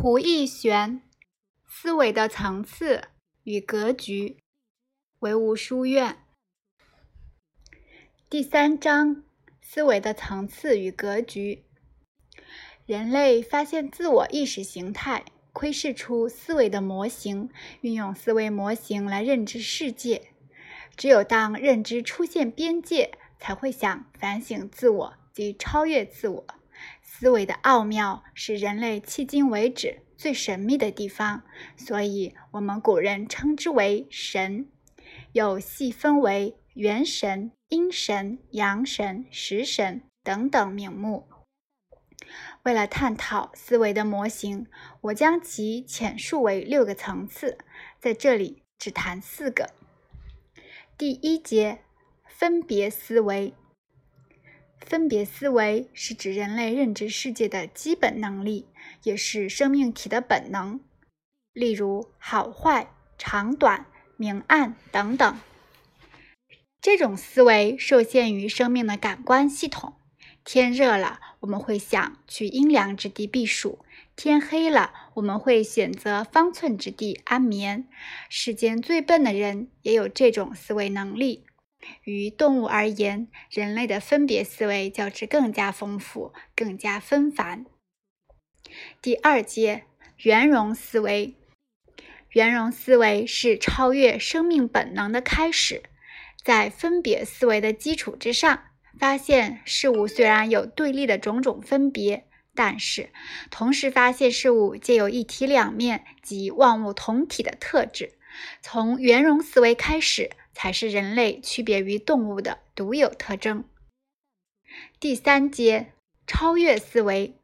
胡逸玄，思维的层次与格局，唯物书院第三章：思维的层次与格局。人类发现自我意识形态，窥视出思维的模型，运用思维模型来认知世界。只有当认知出现边界，才会想反省自我及超越自我。思维的奥妙是人类迄今为止最神秘的地方，所以我们古人称之为神，又细分为元神、阴神、阳神、食神等等名目。为了探讨思维的模型，我将其浅述为六个层次，在这里只谈四个。第一节，分别思维。分别思维是指人类认知世界的基本能力，也是生命体的本能。例如好坏、长短、明暗等等。这种思维受限于生命的感官系统。天热了，我们会想去阴凉之地避暑；天黑了，我们会选择方寸之地安眠。世间最笨的人也有这种思维能力。于动物而言，人类的分别思维较之更加丰富，更加纷繁。第二阶，圆融思维。圆融思维是超越生命本能的开始，在分别思维的基础之上，发现事物虽然有对立的种种分别，但是同时发现事物皆有一体两面及万物同体的特质。从圆融思维开始。才是人类区别于动物的独有特征。第三阶，超越思维。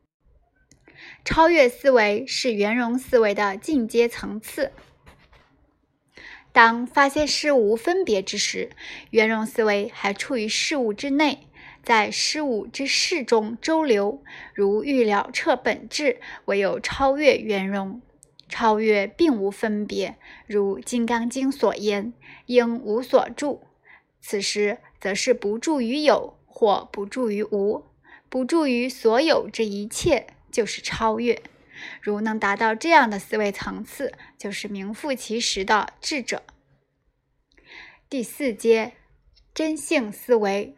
超越思维是圆融思维的进阶层次。当发现事物分别之时，圆融思维还处于事物之内，在事物之事中周流，如欲了彻本质，唯有超越圆融。超越并无分别，如《金刚经》所言：“应无所住。”此时则是不住于有，或不住于无，不住于所有这一切，就是超越。如能达到这样的思维层次，就是名副其实的智者。第四阶，真性思维。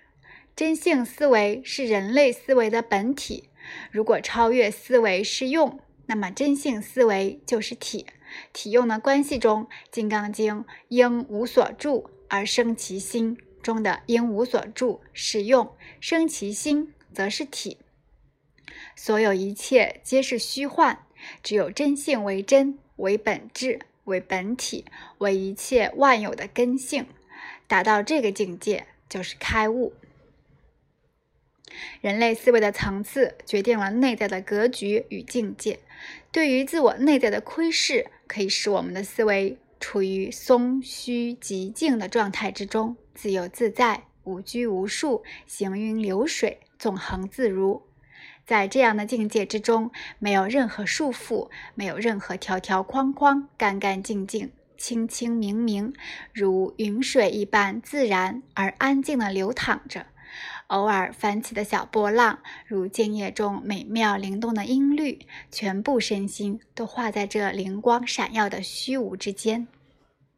真性思维是人类思维的本体。如果超越思维是用。那么真性思维就是体，体用的关系中，《金刚经》应无所住而生其心中的应无所住是用，生其心则是体。所有一切皆是虚幻，只有真性为真，为本质，为本体，为一切万有的根性。达到这个境界，就是开悟。人类思维的层次决定了内在的格局与境界。对于自我内在的窥视，可以使我们的思维处于松虚极静的状态之中，自由自在，无拘无束，行云流水，纵横自如。在这样的境界之中，没有任何束缚，没有任何条条框框，干干净净，清清明明，如云水一般自然而安静地流淌着。偶尔翻起的小波浪，如静夜中美妙灵动的音律，全部身心都化在这灵光闪耀的虚无之间。